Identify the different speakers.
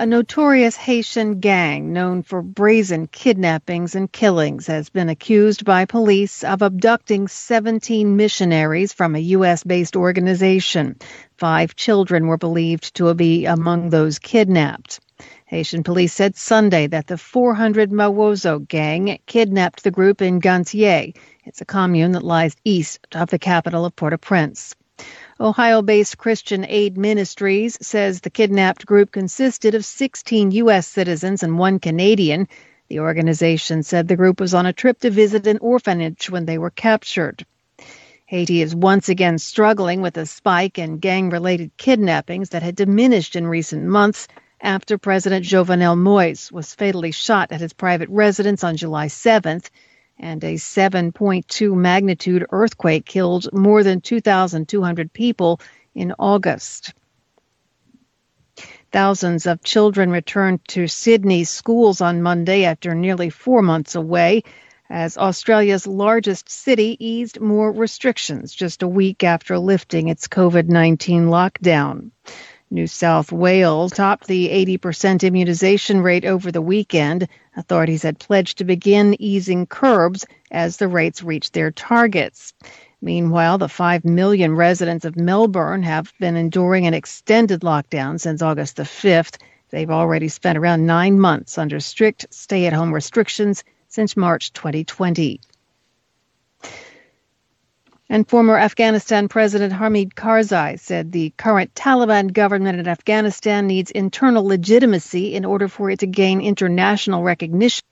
Speaker 1: A notorious Haitian gang known for brazen kidnappings and killings has been accused by police of abducting 17 missionaries from a U.S. based organization. Five children were believed to be among those kidnapped. Haitian police said Sunday that the 400 Mawozo gang kidnapped the group in Ganthier. It's a commune that lies east of the capital of Port au Prince. Ohio based Christian Aid Ministries says the kidnapped group consisted of 16 U.S. citizens and one Canadian. The organization said the group was on a trip to visit an orphanage when they were captured. Haiti is once again struggling with a spike in gang related kidnappings that had diminished in recent months after President Jovenel Moise was fatally shot at his private residence on July 7th and a 7.2 magnitude earthquake killed more than 2,200 people in August. Thousands of children returned to Sydney's schools on Monday after nearly four months away as Australia's largest city eased more restrictions just a week after lifting its COVID 19 lockdown. New South Wales topped the 80% immunization rate over the weekend. Authorities had pledged to begin easing curbs as the rates reached their targets. Meanwhile, the 5 million residents of Melbourne have been enduring an extended lockdown since August the 5th. They've already spent around nine months under strict stay at home restrictions since March 2020. And former Afghanistan President Hamid Karzai said the current Taliban government in Afghanistan needs internal legitimacy in order for it to gain international recognition.